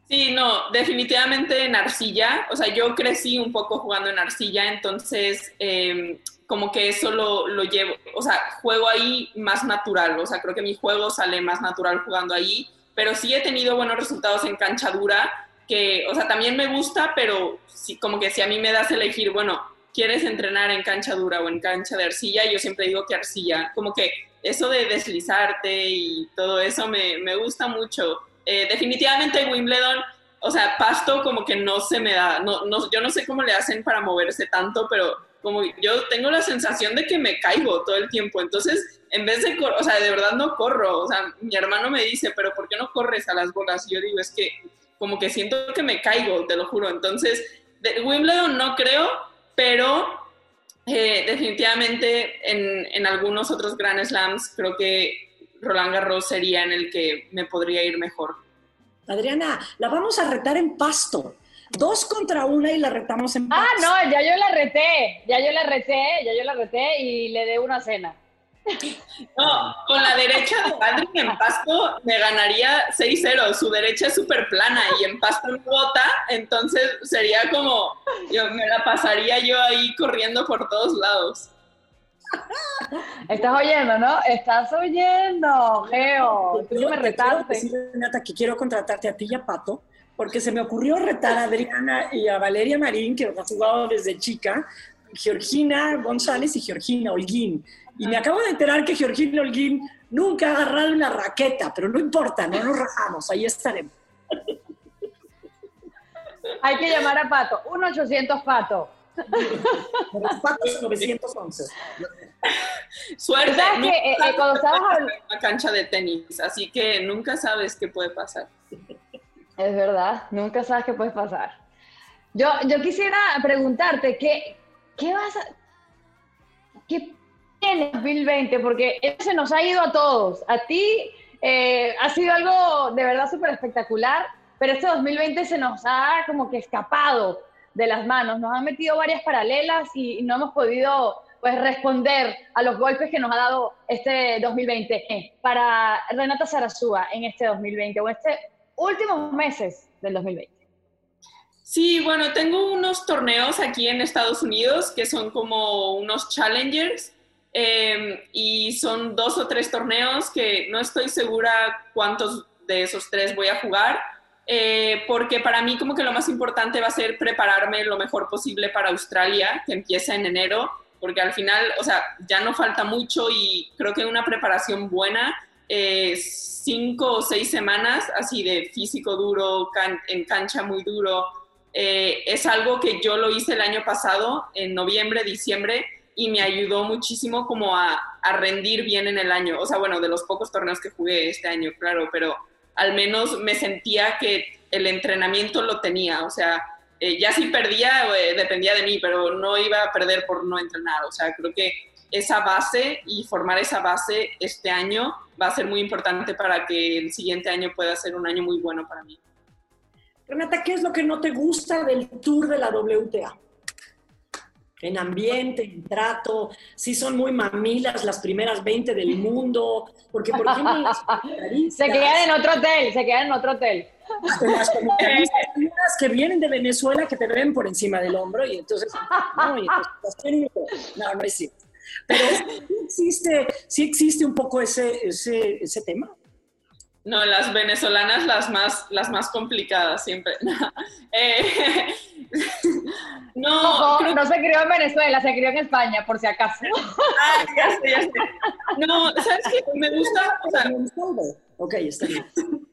Sí, no, definitivamente en arcilla. O sea, yo crecí un poco jugando en arcilla, entonces em, como que eso lo, lo, llevo, o sea, juego ahí más natural. O sea, creo que mi juego sale más natural jugando ahí, pero sí he tenido buenos resultados en cancha dura, que, o sea, también me gusta, pero sí, como que si a mí me das elegir, bueno, ¿quieres entrenar en cancha dura o en cancha de arcilla? Yo siempre digo que arcilla. Como que eso de deslizarte y todo eso me, me gusta mucho. Eh, definitivamente Wimbledon, o sea, pasto como que no se me da, no, no, yo no sé cómo le hacen para moverse tanto, pero como yo tengo la sensación de que me caigo todo el tiempo, entonces en vez de, o sea, de verdad no corro, o sea, mi hermano me dice, pero ¿por qué no corres a las bolas? Y yo digo, es que como que siento que me caigo, te lo juro, entonces de Wimbledon no creo, pero eh, definitivamente en, en, algunos otros Grand Slams creo que Roland Garros sería en el que me podría ir mejor. Adriana, la vamos a retar en pasto. Dos contra una y la retamos en pasto. Ah, no, ya yo la reté, ya yo la reté, ya yo la reté y le dé una cena. No, con la derecha de Adri en pasto me ganaría 6-0. Su derecha es súper plana y en pasto no bota, entonces sería como, yo me la pasaría yo ahí corriendo por todos lados. Estás oyendo, ¿no? Estás oyendo, Geo. Tú me retaste. Renata, que quiero contratarte a ti y a Pato, porque se me ocurrió retar a Adriana y a Valeria Marín, que ha jugado desde chica, Georgina González y Georgina Holguín. Y me acabo de enterar que Georgina Holguín nunca ha agarrado una raqueta, pero no importa, no nos rajamos, ahí estaremos. Hay que llamar a Pato, 1-800 Pato. Pato 911. Suerte. que, eh, eh, cuando estabas en una cancha de tenis, así que nunca sabes qué puede pasar. Es verdad, nunca sabes qué puede pasar. Yo, yo quisiera preguntarte, ¿qué, qué vas a... ¿Qué tiene 2020? Porque se nos ha ido a todos. A ti eh, ha sido algo de verdad súper espectacular, pero este 2020 se nos ha como que escapado de las manos. Nos han metido varias paralelas y no hemos podido pues responder a los golpes que nos ha dado este 2020 para Renata Sarasúa en este 2020 o este últimos meses del 2020? Sí, bueno, tengo unos torneos aquí en Estados Unidos que son como unos challengers em, y son dos o tres torneos que no estoy segura cuántos de esos tres voy a jugar, eh, porque para mí como que lo más importante va a ser prepararme lo mejor posible para Australia, que empieza en enero, porque al final, o sea, ya no falta mucho y creo que una preparación buena, eh, cinco o seis semanas así de físico duro, en cancha muy duro, eh, es algo que yo lo hice el año pasado, en noviembre, diciembre, y me ayudó muchísimo como a, rendir bien en el año. O sea, bueno, de los pocos torneos que jugué este año, claro, pero al menos me sentía que el entrenamiento lo tenía. O sea, eh, ya si perdía, eh, dependía de mí, pero no iba a perder por no entrenar. O sea, creo que esa base y formar esa base este año va a ser muy importante para que el siguiente año pueda ser un año muy bueno para mí. Renata, ¿qué es lo que no te gusta del tour de la WTA? En ambiente, en trato, sí son muy mamilas las primeras 20 del mundo, porque por ejemplo Se quedan en otro hotel, se quedan en otro hotel. Las que vienen de Venezuela que te ven por encima del hombro y entonces, no, y entonces no, no es cierto. Pero sí existe, sí existe un poco ese, ese, ese tema. No, las venezolanas las más, las más complicadas siempre. Eh, no, no se crió en Venezuela, se crió en España, por si acaso. Ah, ya sé, ya sé. No, ¿sabes qué? Me gusta, o sea, ok, está bien.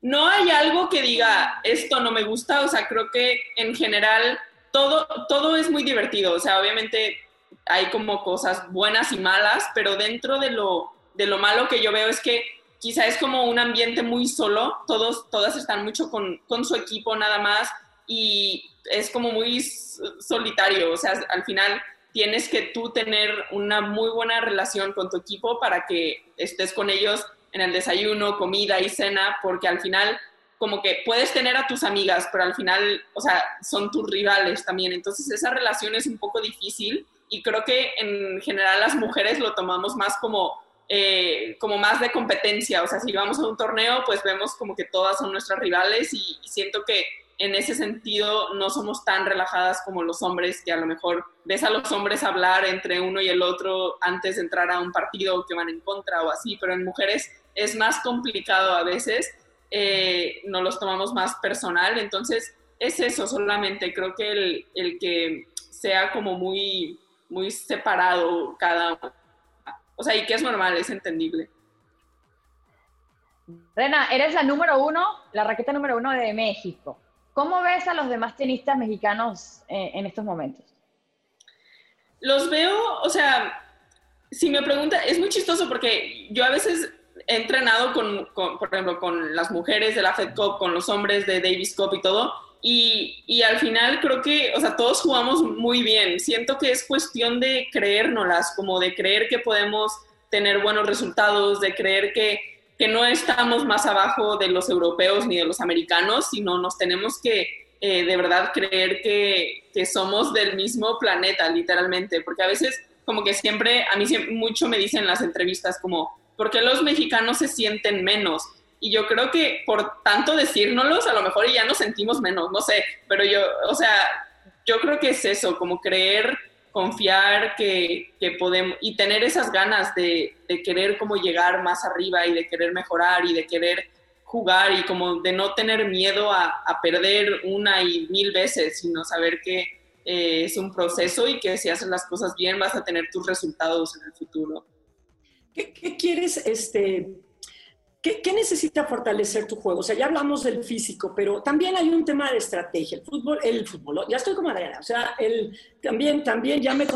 No hay algo que diga, esto no me gusta, o sea, creo que en general todo, todo es muy divertido, o sea, obviamente hay como cosas buenas y malas, pero dentro de lo, de lo malo que yo veo es que quizá es como un ambiente muy solo, todos, todas están mucho con, con su equipo nada más y es como muy solitario, o sea, al final tienes que tú tener una muy buena relación con tu equipo para que estés con ellos en el desayuno, comida y cena, porque al final como que puedes tener a tus amigas, pero al final, o sea, son tus rivales también. Entonces esa relación es un poco difícil y creo que en general las mujeres lo tomamos más como eh, como más de competencia. O sea, si vamos a un torneo, pues vemos como que todas son nuestras rivales y, siento que en ese sentido no somos tan relajadas como los hombres, que a lo mejor ves a los hombres hablar entre uno y el otro antes de entrar a un partido que van en contra o así, pero en mujeres es más complicado a veces, eh, nos los tomamos más personal, entonces es eso solamente, creo que el, el que sea como muy, muy separado cada o sea, y que es normal, es entendible. Rena, eres la número uno, la raqueta número uno de México. ¿Cómo ves a los demás tenistas mexicanos eh, en estos momentos? Los veo, o sea, si me pregunta, es muy chistoso porque yo a veces he entrenado con, por ejemplo, con las mujeres de la Fed Cup, con los hombres de Davis Cup y todo, y, al final creo que, o sea, todos jugamos muy bien. Siento que es cuestión de creérnoslas, como de creer que podemos tener buenos resultados, de creer que, que no estamos más abajo de los europeos ni de los americanos, sino nos tenemos que eh, de verdad creer que, que, somos del mismo planeta, literalmente. Porque a veces, como que siempre, a mí mucho me dicen en las entrevistas, como, ¿por qué los mexicanos se sienten menos? Y yo creo que por tanto decírnoslos, a lo mejor ya nos sentimos menos, no sé, pero yo, o sea, yo creo que es eso, como creer, confiar que, que podemos y tener esas ganas de, de, querer como llegar más arriba y de querer mejorar y de querer jugar y como de no tener miedo a, a perder una y mil veces, sino saber que eh, es un proceso y que si haces las cosas bien vas a tener tus resultados en el futuro. ¿Qué, qué quieres este, ¿Qué, necesita fortalecer tu juego? O sea, ya hablamos del físico, pero también hay un tema de estrategia. El fútbol, el fútbol, ya estoy como Adriana, o sea, el, también, también ya me el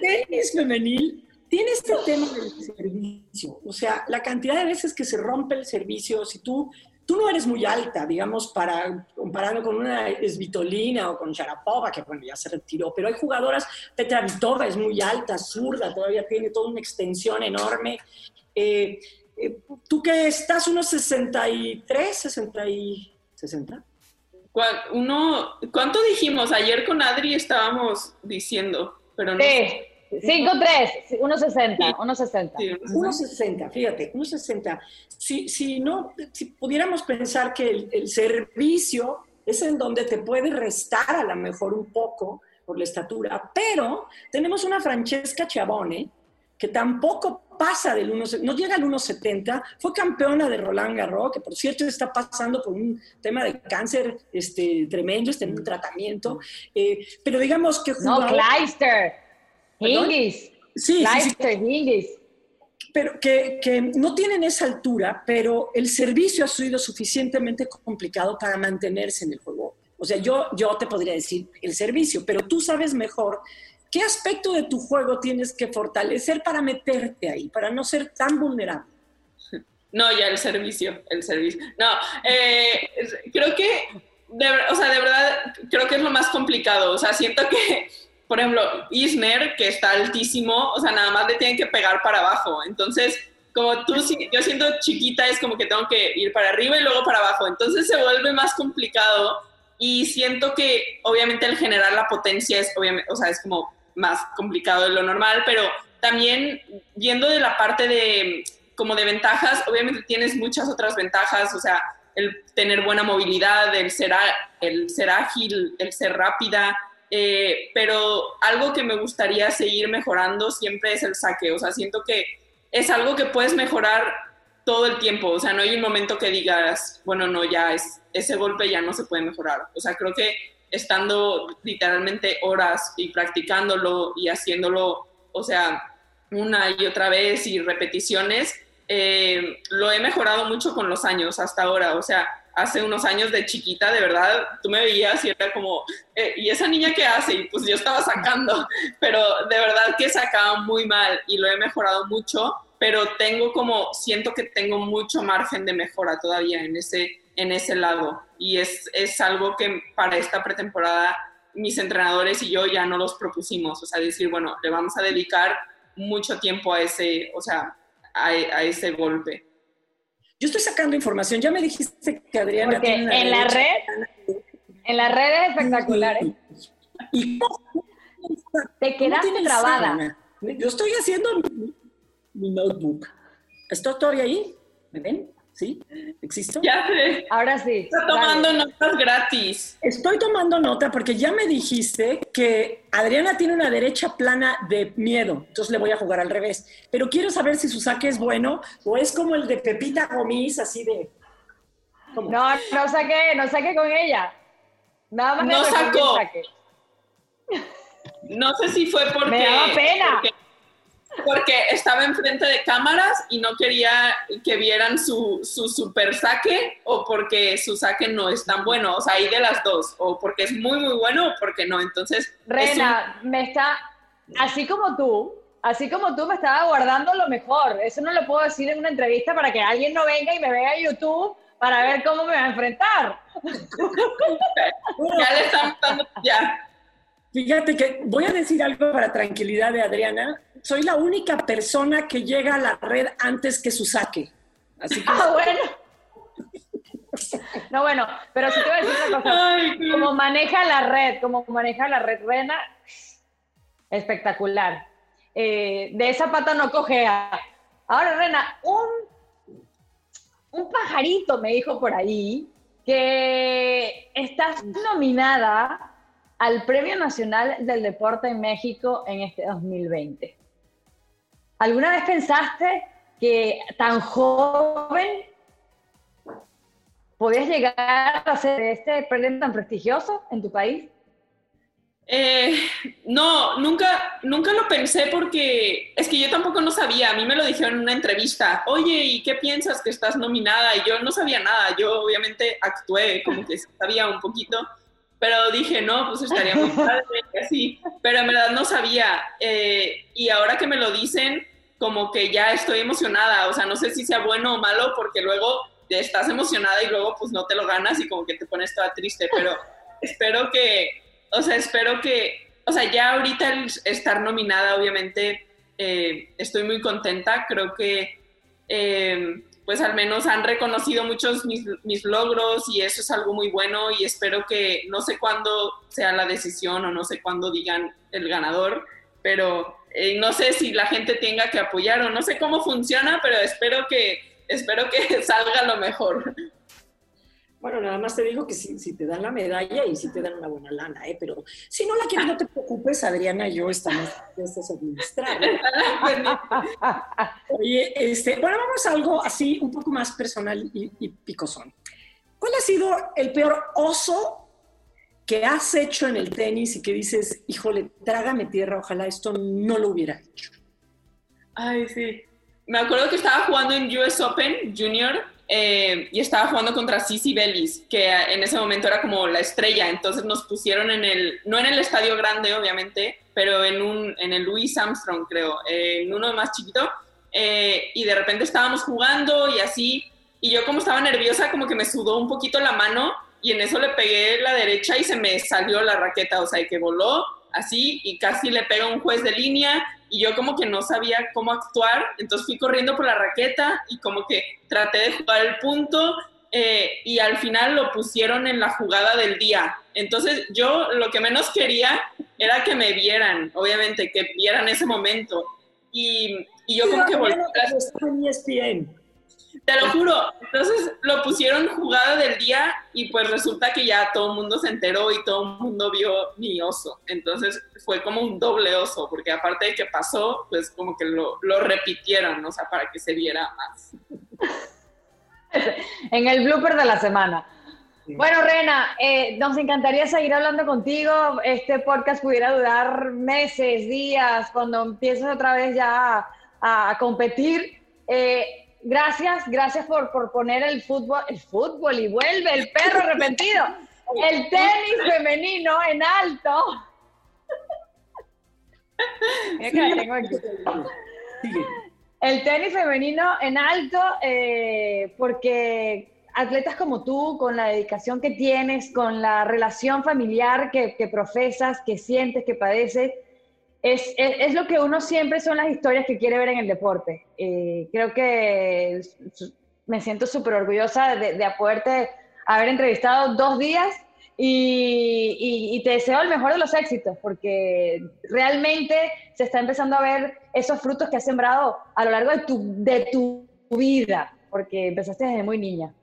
tenis femenil tiene este tema del servicio. O sea, la cantidad de veces que se rompe el servicio, si tú, tú no eres muy alta, digamos, para, comparando con una Svitolina o con Sharapova, que bueno, ya se retiró, pero hay jugadoras, Petra Vitova es muy alta, zurda, todavía tiene toda una extensión enorme. Eh, eh, ¿Tú que estás unos 63, 60 y 60? Uno, ¿Cuánto dijimos? Ayer con Adri estábamos diciendo, pero no. Sí, 5'3, 1'60, 1'60. 1'60, fíjate, 1'60. Si, si, no, si pudiéramos pensar que el, el, servicio es en donde te puede restar a lo mejor un poco por la estatura, pero tenemos una Francesca Chiavone que tampoco pasa del 1, no llega al 1,70, fue campeona de Roland Garros, que por cierto está pasando por un tema de cáncer este, tremendo, está en un tratamiento, eh, pero digamos que... No, Kleister, Hingis. Sí, Kleister, sí, Pero que, que, no tienen esa altura, pero el servicio ha sido suficientemente complicado para mantenerse en el juego. O sea, yo, yo te podría decir el servicio, pero tú sabes mejor ¿Qué aspecto de tu juego tienes que fortalecer para meterte ahí, para no ser tan vulnerable? No, ya el servicio, el servicio. No, eh, creo que, de, o sea, de verdad, creo que es lo más complicado. O sea, siento que, por ejemplo, Isner, que está altísimo, o sea, nada más le tienen que pegar para abajo. Entonces, como tú, yo siento chiquita, es como que tengo que ir para arriba y luego para abajo. Entonces se vuelve más complicado y siento que, obviamente, el generar la potencia es, obviamente, o sea, es como más complicado de lo normal, pero también viendo de la parte de como de ventajas, obviamente tienes muchas otras ventajas, o sea, el tener buena movilidad, el ser, el ser ágil, el ser rápida, eh, pero algo que me gustaría seguir mejorando siempre es el saque, o sea, siento que es algo que puedes mejorar todo el tiempo, o sea, no hay un momento que digas, bueno, no, ya es, ese golpe ya no se puede mejorar, o sea, creo que estando literalmente horas y practicándolo y haciéndolo, o sea, una y otra vez y repeticiones, eh, lo he mejorado mucho con los años hasta ahora. O sea, hace unos años de chiquita, de verdad, tú me veías y era como, eh, ¿y esa niña qué hace? Y pues yo estaba sacando, pero de verdad que sacaba muy mal y lo he mejorado mucho, pero tengo como, siento que tengo mucho margen de mejora todavía en ese, en ese lado. Y es, es algo que para esta pretemporada mis entrenadores y yo ya no los propusimos. O sea, decir, bueno, le vamos a dedicar mucho tiempo a ese, o sea, a, ese golpe. Yo estoy sacando información. Ya me dijiste que Adriana Porque en la red, en la red es espectacular. ¿eh? Y, te quedaste trabada. Yo estoy haciendo mi, notebook. ¿Estoy todavía ahí? ¿Me ven? ¿Sí? ¿Existo? Ya sé. Ahora sí. Está tomando notas gratis. Estoy tomando nota porque ya me dijiste que Adriana tiene una derecha plana de miedo, entonces le voy a jugar al revés. Pero quiero saber si su saque es bueno o es como el de Pepita Gomis, así de... No, no saqué, no saqué con ella. Nada más no sacó. No sé si fue porque... Me daba pena porque estaba enfrente de cámaras y no quería que vieran su, su super saque o porque su saque no es tan bueno. O sea, hay de las dos. O porque es muy, muy bueno o porque no. Entonces. Rena, me está. Así como tú, así como tú me estaba guardando lo mejor. Eso no lo puedo decir en una entrevista para que alguien no venga y me vea en YouTube para ver cómo me va a enfrentar. ya le están dando. Ya. Fíjate que voy a decir algo para tranquilidad de Adriana. Soy la única persona que llega a la red antes que su saque. Así que... Ah, bueno. No, bueno, pero si te voy a decir una cosa. como maneja la red, como maneja la red Rena, espectacular. Eh, de esa pata no cogea. Ahora, Rena, un, un pajarito me dijo por ahí que estás nominada al Premio Nacional del Deporte en México en este 2020. ¿Alguna vez pensaste que tan joven podías llegar a ser este premio tan prestigioso en tu país? Eh, no, nunca, nunca lo pensé porque es que yo tampoco no sabía. A mí me lo dijeron en una entrevista. Oye, ¿y qué piensas que estás nominada? Y yo no sabía nada. Yo obviamente actué como que sabía un poquito pero dije, no, pues estaría muy padre así, pero en verdad no sabía. Eh, y ahora que me lo dicen, como que ya estoy emocionada, o sea, no sé si sea bueno o malo, porque luego estás emocionada y luego pues no te lo ganas y como que te pones toda triste, pero espero que, o sea, espero que, o sea, ya ahorita el estar nominada, obviamente, eh, estoy muy contenta, creo que... Eh, pues al menos han reconocido muchos mis, logros y eso es algo muy bueno y espero que no sé cuándo sea la decisión o no sé cuándo digan el ganador, pero eh, no sé si la gente tenga que apoyar o no sé cómo funciona, pero espero que, espero que salga lo mejor. Bueno, nada más te digo que si, te dan la medalla y si te dan una buena lana, ¿eh? pero si no la quieres, no te preocupes, Adriana yo estamos dispuestos a administrar. Oye, este, bueno, vamos a algo así un poco más personal y, y picosón. ¿Cuál ha sido el peor oso que has hecho en el tenis y que dices, híjole, trágame tierra, ojalá esto no lo hubiera hecho? Ay, sí. Me acuerdo que estaba jugando en US Open Junior eh, y estaba jugando contra Cici Bellis, que en ese momento era como la estrella. Entonces nos pusieron en el, no en el estadio grande, obviamente, pero en, un, en el Louis Armstrong, creo, en uno más chiquito. Eh, y de repente estábamos jugando y así. Y yo como estaba nerviosa, como que me sudó un poquito la mano y en eso le pegué la derecha y se me salió la raqueta, o sea, que voló así y casi le pega un juez de línea y yo como que no sabía cómo actuar, entonces fui corriendo por la raqueta y como que traté de jugar el punto eh, y al final lo pusieron en la jugada del día. Entonces yo lo que menos quería era que me vieran, obviamente, que vieran ese momento. Y, y yo como que volví a... Te lo juro. Entonces lo pusieron jugada del día y pues resulta que ya todo el mundo se enteró y todo el mundo vio mi oso. Entonces fue como un doble oso, porque aparte de que pasó, pues como que lo, lo repitieron, o sea, para que se viera más. en el blooper de la semana. Bueno, Rena, eh, nos encantaría seguir hablando contigo. Este podcast pudiera durar meses, días, cuando empieces otra vez ya a, a competir. Eh, gracias, gracias por, por poner el fútbol, el fútbol y vuelve el perro arrepentido, el tenis femenino en alto. El tenis femenino en alto, eh, porque atletas como tú, con la dedicación que tienes, con la relación familiar que, que profesas, que sientes, que padeces, es, lo que uno siempre son las historias que quiere ver en el deporte. Eh, creo que me siento súper orgullosa de, de, haber entrevistado dos días y, y, te deseo el mejor de los éxitos, porque realmente se está empezando a ver esos frutos que has sembrado a lo largo de tu, de tu vida, porque empezaste desde muy niña.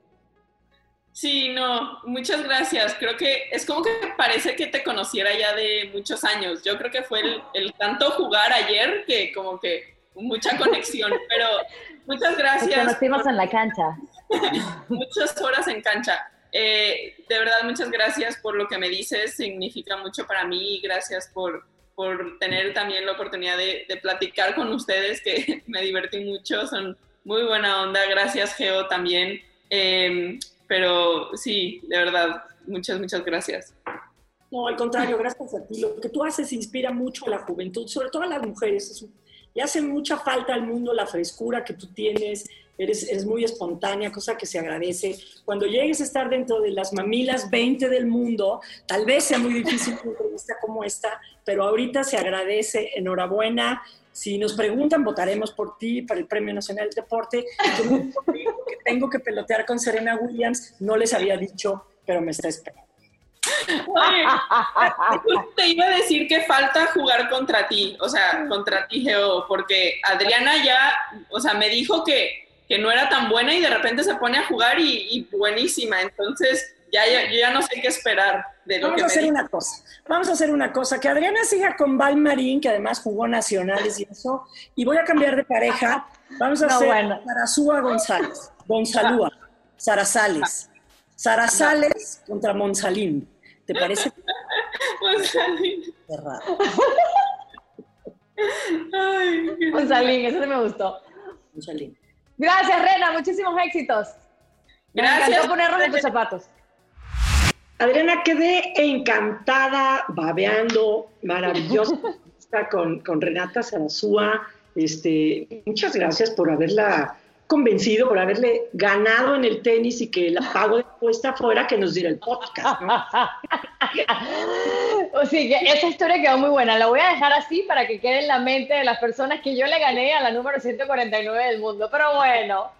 Sí, no, muchas gracias. Creo que es como que parece que te conociera ya de muchos años. Yo creo que fue el, tanto jugar ayer que como que mucha conexión, pero muchas gracias. Nos conocimos en la cancha. muchas horas en cancha. Eh, de verdad, muchas gracias por lo que me dices, significa mucho para mí. Gracias por, por tener también la oportunidad de, platicar con ustedes, que me divertí mucho, son muy buena onda. Gracias, Geo, también. Eh, pero sí, de verdad, muchas, muchas gracias. No, al contrario, gracias a ti. Lo que tú haces inspira mucho a la juventud, sobre todo a las mujeres. le hace mucha falta al mundo la frescura que tú tienes, eres, eres, muy espontánea, cosa que se agradece. Cuando llegues a estar dentro de las mamilas 20 del mundo, tal vez sea muy difícil una entrevista como esta, pero ahorita se agradece. Enhorabuena. Si nos preguntan, votaremos por ti para el Premio Nacional del Deporte. Tengo que pelotear con Serena Williams, no les había dicho, pero me está esperando. te iba a decir que falta jugar contra ti, o sea, contra ti, Geo, porque Adriana ya, o sea, me dijo que, que no era tan buena y de repente se pone a jugar y, y buenísima. Entonces, ya, yo ya no sé qué esperar de lo Vamos a hacer una cosa. Vamos a hacer una cosa. Que Adriana siga con Val Marín, que además jugó nacionales y eso. Y voy a cambiar de pareja. Vamos a hacer bueno. Sarazúa González. Gonzalúa. Sarazales. Sarazales contra Monsalín. ¿Te parece? Monsalín. Cerrado. Monsalín, eso sí me gustó. Monsalín. Gracias, Rena. Muchísimos éxitos. Gracias. Me encantó ponernos en tus zapatos. Adriana, quedé encantada, babeando, maravillosa con, con Renata Sarazúa. Este, muchas gracias por haberla convencido, por haberle ganado en el tenis y que la pago de puesta fuera que nos diera el podcast. ¿no? o sí, que esa historia quedó muy buena. La voy a dejar así para que quede en la mente de las personas que yo le gané a la número 149 del mundo. Pero bueno.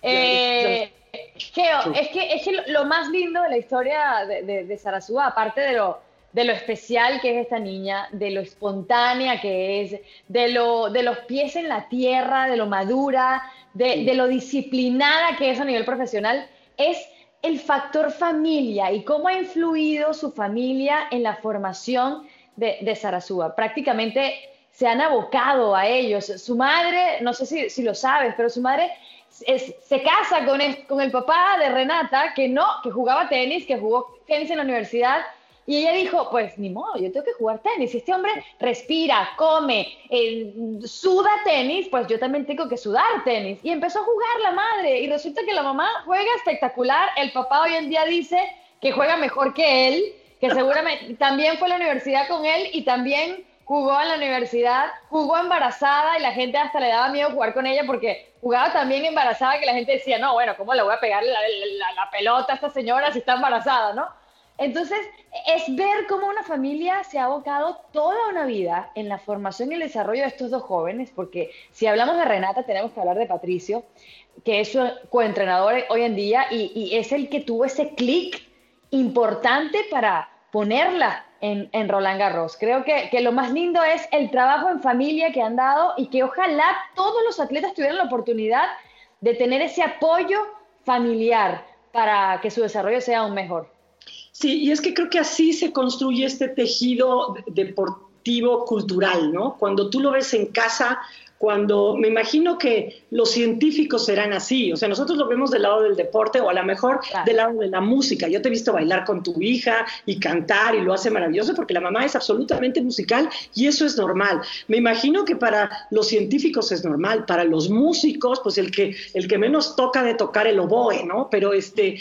Eh, Geo, es que, es que lo más lindo de la historia de, de, Sarasúa, aparte de lo, de lo especial que es esta niña, de lo espontánea que es, de, lo, de los pies en la tierra, de lo madura, de, de lo disciplinada que es a nivel profesional, es el factor familia y cómo ha influido su familia en la formación de, de Sarasúa. Prácticamente se han abocado a ellos. Su madre, no sé si, si lo sabes, pero su madre se casa con el, con el papá de Renata, que no, que jugaba tenis, que jugó tenis en la universidad, y ella dijo, pues ni modo, yo tengo que jugar tenis. Si este hombre respira, come, eh, suda tenis, pues yo también tengo que sudar tenis. Y empezó a jugar la madre. Y resulta que la mamá juega espectacular. El papá hoy en día dice que juega mejor que él, que seguramente también fue a la universidad con él y también jugó en la universidad, jugó embarazada y la gente hasta le daba miedo jugar con ella porque jugaba también embarazada que la gente decía, no, bueno, ¿cómo le voy a pegar la, la pelota a esta señora si está embarazada, no? Entonces, es ver cómo una familia se ha abocado toda una vida en la formación y el desarrollo de estos dos jóvenes, porque si hablamos de Renata, tenemos que hablar de Patricio, que es su coentrenador hoy en día y, es el que tuvo ese clic importante para ponerla en, Roland Garros. Creo que, que, lo más lindo es el trabajo en familia que han dado y que ojalá todos los atletas tuvieran la oportunidad de tener ese apoyo familiar para que su desarrollo sea aún mejor. Sí, y es que creo que así se construye este tejido deportivo cultural, ¿no? Cuando tú lo ves en casa, cuando me imagino que los científicos serán así, o sea, nosotros lo vemos del lado del deporte o a lo mejor del lado de la música. Yo te he visto bailar con tu hija y cantar y lo hace maravilloso porque la mamá es absolutamente musical y eso es normal. Me imagino que para los científicos es normal, para los músicos, pues el que, el que menos toca de tocar el oboe, ¿no? Pero este,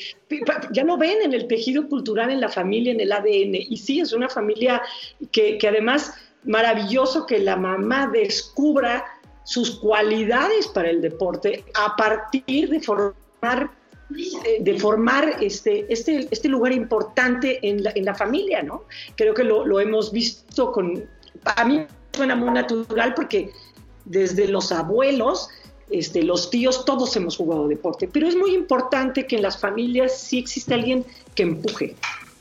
ya lo ven en el tejido cultural, en la familia, en el ADN. Y sí, es una familia que, que además maravilloso que la mamá descubra sus cualidades para el deporte a partir de formar eh, de formar este, este, este lugar importante en la, en la familia, ¿no? Creo que lo, lo, hemos visto con... A mí suena muy natural porque desde los abuelos, este, los tíos, todos hemos jugado deporte, pero es muy importante que en las familias sí existe alguien que empuje,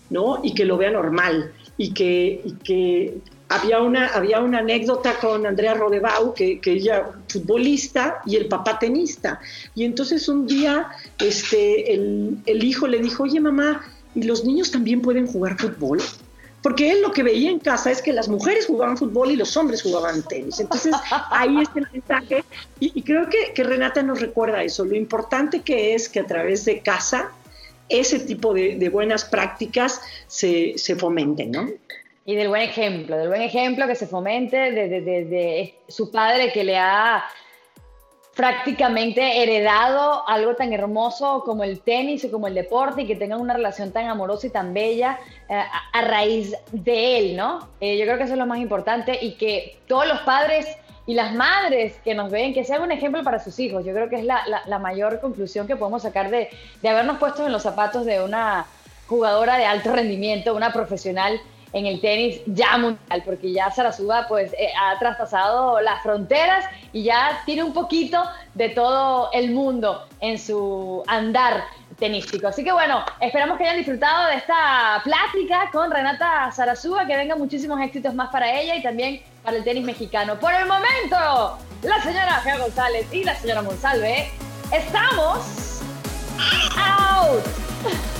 ¿no? Y que lo vea normal y que, y que había una, había una anécdota con Andrea Rodebau, que, que, ella futbolista y el papá tenista. Y entonces un día este, el, el, hijo le dijo, oye mamá, ¿y los niños también pueden jugar fútbol? Porque él lo que veía en casa es que las mujeres jugaban fútbol y los hombres jugaban tenis. Entonces ahí está el mensaje. Y, creo que, que, Renata nos recuerda eso, lo importante que es que a través de casa ese tipo de, de buenas prácticas se, se fomenten, ¿no? Y del buen ejemplo, del buen ejemplo que se fomente de, su padre que le ha prácticamente heredado algo tan hermoso como el tenis o como el deporte y que tengan una relación tan amorosa y tan bella eh, a, raíz de él, ¿no? Eh, yo creo que eso es lo más importante y que todos los padres y las madres que nos ven, que sean un ejemplo para sus hijos. Yo creo que es la, la mayor conclusión que podemos sacar de, de habernos puesto en los zapatos de una jugadora de alto rendimiento, una profesional en el tenis ya mundial, porque ya Sarasuba pues eh, ha traspasado las fronteras y ya tiene un poquito de todo el mundo en su andar tenístico. Así que bueno, esperamos que hayan disfrutado de esta plática con Renata Sarasuba, que vengan muchísimos éxitos más para ella y también para el tenis mexicano. Por el momento, la señora Gea González y la señora Monsalve, estamos out.